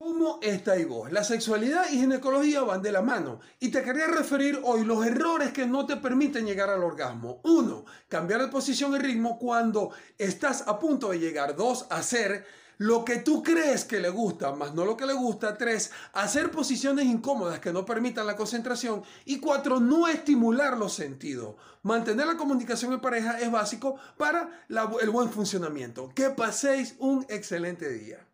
¿Cómo estáis vos? La sexualidad y ginecología van de la mano y te quería referir hoy los errores que no te permiten llegar al orgasmo. Uno, cambiar de posición y ritmo cuando estás a punto de llegar. Dos, hacer lo que tú crees que le gusta, más no lo que le gusta. Tres, hacer posiciones incómodas que no permitan la concentración. Y cuatro, no estimular los sentidos. Mantener la comunicación en pareja es básico para el buen funcionamiento. Que paséis un excelente día.